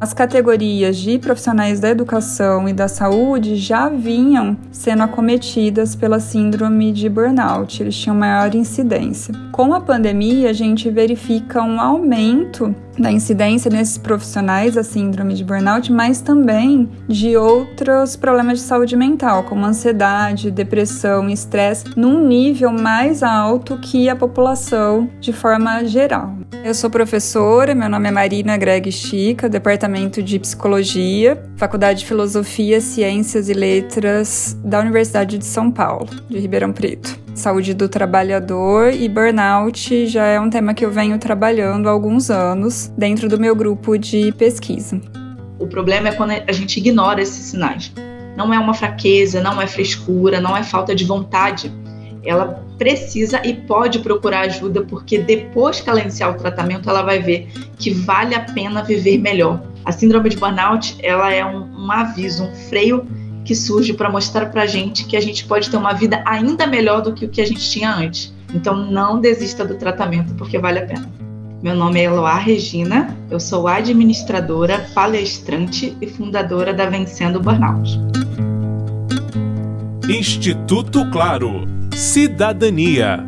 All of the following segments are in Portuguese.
As categorias de profissionais da educação e da saúde já vinham sendo acometidas pela síndrome de burnout, eles tinham maior incidência. Com a pandemia, a gente verifica um aumento da incidência nesses profissionais da síndrome de burnout, mas também de outros problemas de saúde mental, como ansiedade, depressão, estresse, num nível mais alto que a população de forma geral. Eu sou professora, meu nome é Marina Greg Chica, Departamento de Psicologia, Faculdade de Filosofia, Ciências e Letras da Universidade de São Paulo, de Ribeirão Preto. Saúde do trabalhador e burnout já é um tema que eu venho trabalhando há alguns anos dentro do meu grupo de pesquisa. O problema é quando a gente ignora esses sinais. Não é uma fraqueza, não é frescura, não é falta de vontade. Ela precisa e pode procurar ajuda, porque depois que ela iniciar o tratamento, ela vai ver que vale a pena viver melhor. A síndrome de burnout, ela é um, um aviso, um freio que surge para mostrar para gente que a gente pode ter uma vida ainda melhor do que o que a gente tinha antes. Então não desista do tratamento porque vale a pena. Meu nome é Eloá Regina, eu sou administradora, palestrante e fundadora da Vencendo Burnout. Instituto Claro. Cidadania.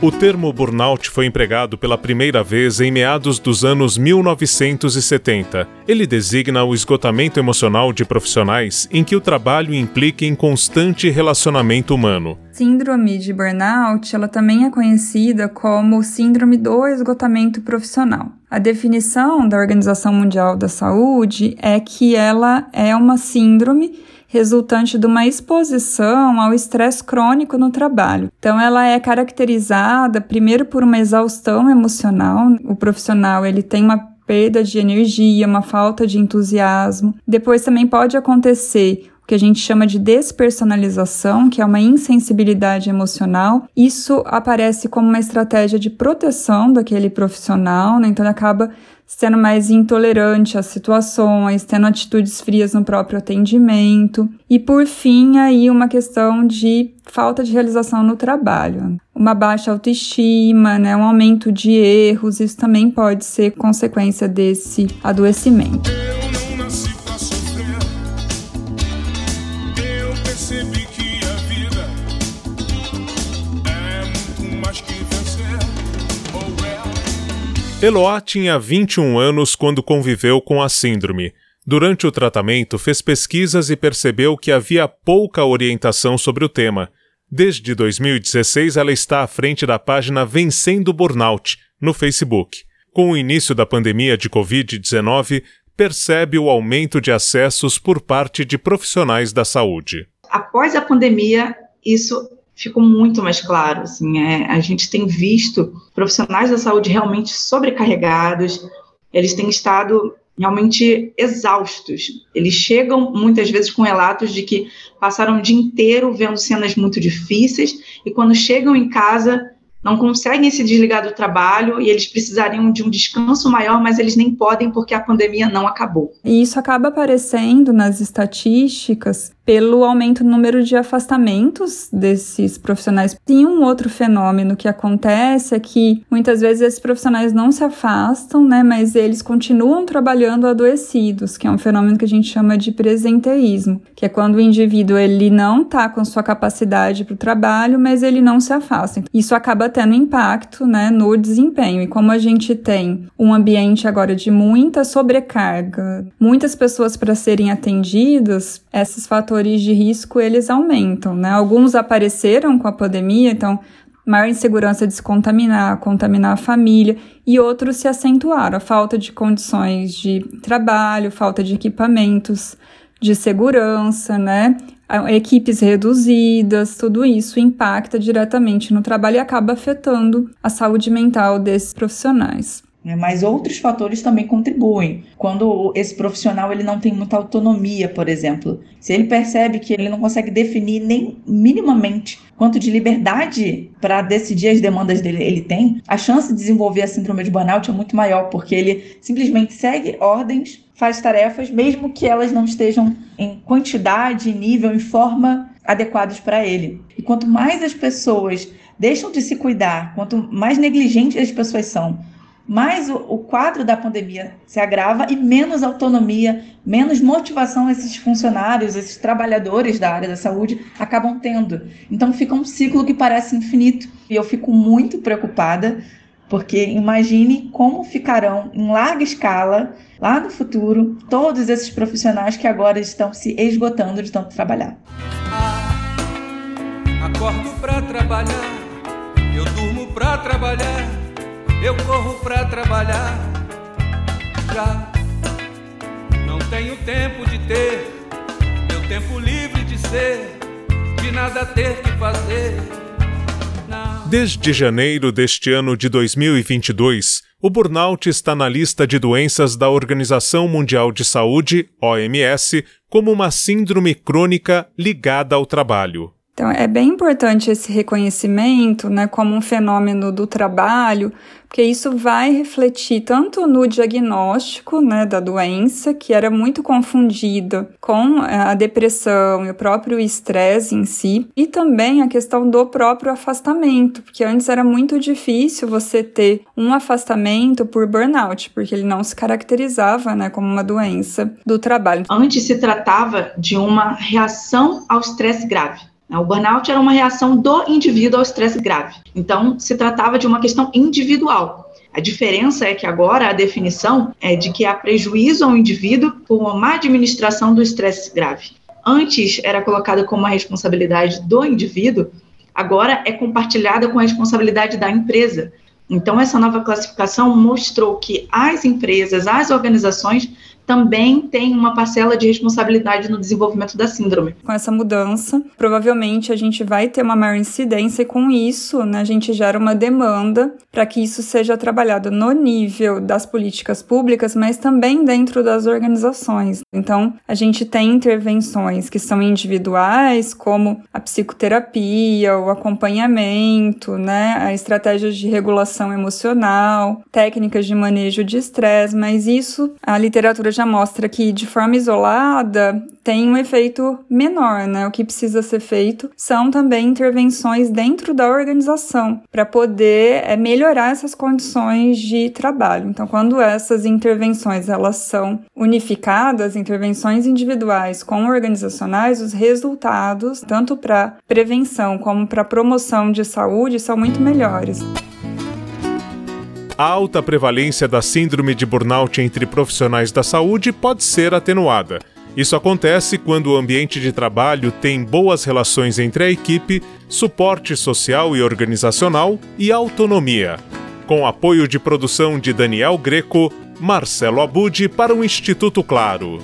O termo burnout foi empregado pela primeira vez em meados dos anos 1970. Ele designa o esgotamento emocional de profissionais em que o trabalho implica em constante relacionamento humano. Síndrome de burnout, ela também é conhecida como síndrome do esgotamento profissional. A definição da Organização Mundial da Saúde é que ela é uma síndrome resultante de uma exposição ao estresse crônico no trabalho. Então ela é caracterizada primeiro por uma exaustão emocional. O profissional ele tem uma perda de energia, uma falta de entusiasmo. Depois também pode acontecer o que a gente chama de despersonalização, que é uma insensibilidade emocional. Isso aparece como uma estratégia de proteção daquele profissional, né? então ele acaba sendo mais intolerante às situações, tendo atitudes frias no próprio atendimento. E por fim, aí uma questão de falta de realização no trabalho. Uma baixa autoestima, né, um aumento de erros, isso também pode ser consequência desse adoecimento. Eloá tinha 21 anos quando conviveu com a síndrome. Durante o tratamento, fez pesquisas e percebeu que havia pouca orientação sobre o tema. Desde 2016, ela está à frente da página Vencendo Burnout, no Facebook. Com o início da pandemia de Covid-19, percebe o aumento de acessos por parte de profissionais da saúde. Após a pandemia, isso ficou muito mais claro. Assim, é, a gente tem visto profissionais da saúde realmente sobrecarregados, eles têm estado realmente exaustos. Eles chegam muitas vezes com relatos de que passaram o dia inteiro vendo cenas muito difíceis e quando chegam em casa não conseguem se desligar do trabalho e eles precisariam de um descanso maior, mas eles nem podem porque a pandemia não acabou. E isso acaba aparecendo nas estatísticas pelo aumento no número de afastamentos desses profissionais. E um outro fenômeno que acontece é que muitas vezes esses profissionais não se afastam, né, mas eles continuam trabalhando adoecidos, que é um fenômeno que a gente chama de presenteísmo, que é quando o indivíduo ele não está com sua capacidade para o trabalho, mas ele não se afasta. Isso acaba tendo impacto, né, no desempenho. E como a gente tem um ambiente agora de muita sobrecarga, muitas pessoas para serem atendidas, esses fatores fatores de risco eles aumentam, né? Alguns apareceram com a pandemia, então maior insegurança de se contaminar, contaminar a família, e outros se acentuaram, a falta de condições de trabalho, falta de equipamentos de segurança, né? Equipes reduzidas, tudo isso impacta diretamente no trabalho e acaba afetando a saúde mental desses profissionais. Né? Mas outros fatores também contribuem. Quando esse profissional ele não tem muita autonomia, por exemplo, se ele percebe que ele não consegue definir nem minimamente quanto de liberdade para decidir as demandas dele ele tem, a chance de desenvolver a síndrome de burnout é muito maior, porque ele simplesmente segue ordens, faz tarefas, mesmo que elas não estejam em quantidade, nível, em forma adequados para ele. E quanto mais as pessoas deixam de se cuidar, quanto mais negligentes as pessoas são, mais o, o, quadro da pandemia se agrava e menos autonomia, menos motivação esses funcionários, esses trabalhadores da área da saúde acabam tendo. Então fica um ciclo que parece infinito e eu fico muito preocupada, porque imagine como ficarão em larga escala, lá no futuro, todos esses profissionais que agora estão se esgotando de tanto trabalhar. Ah, acordo trabalhar, eu durmo trabalhar eu corro pra trabalhar. Já não tenho tempo de ter meu tempo livre de ser, de nada ter que fazer. Desde janeiro deste ano de 2022, o burnout está na lista de doenças da Organização Mundial de Saúde, OMS, como uma síndrome crônica ligada ao trabalho. Então, é bem importante esse reconhecimento, né, como um fenômeno do trabalho, porque isso vai refletir tanto no diagnóstico, né, da doença, que era muito confundida com eh, a depressão e o próprio estresse em si, e também a questão do próprio afastamento, porque antes era muito difícil você ter um afastamento por burnout, porque ele não se caracterizava, né, como uma doença do trabalho. Antes se tratava de uma reação ao estresse grave. O burnout era uma reação do indivíduo ao estresse grave. Então, se tratava de uma questão individual. A diferença é que agora a definição é de que há prejuízo ao indivíduo por uma má administração do estresse grave. Antes era colocada como uma responsabilidade do indivíduo, agora é compartilhada com a responsabilidade da empresa. Então, essa nova classificação mostrou que as empresas, as organizações também tem uma parcela de responsabilidade no desenvolvimento da síndrome. Com essa mudança, provavelmente a gente vai ter uma maior incidência e com isso, né, a gente gera uma demanda para que isso seja trabalhado no nível das políticas públicas, mas também dentro das organizações. Então, a gente tem intervenções que são individuais, como a psicoterapia, o acompanhamento, né, a estratégias de regulação emocional, técnicas de manejo de estresse, mas isso a literatura já mostra que de forma isolada tem um efeito menor, né? O que precisa ser feito são também intervenções dentro da organização para poder é, melhorar essas condições de trabalho. Então, quando essas intervenções elas são unificadas, intervenções individuais com organizacionais, os resultados, tanto para prevenção como para promoção de saúde, são muito melhores. A alta prevalência da síndrome de burnout entre profissionais da saúde pode ser atenuada. Isso acontece quando o ambiente de trabalho tem boas relações entre a equipe, suporte social e organizacional e autonomia. Com apoio de produção de Daniel Greco, Marcelo Abud para o Instituto Claro.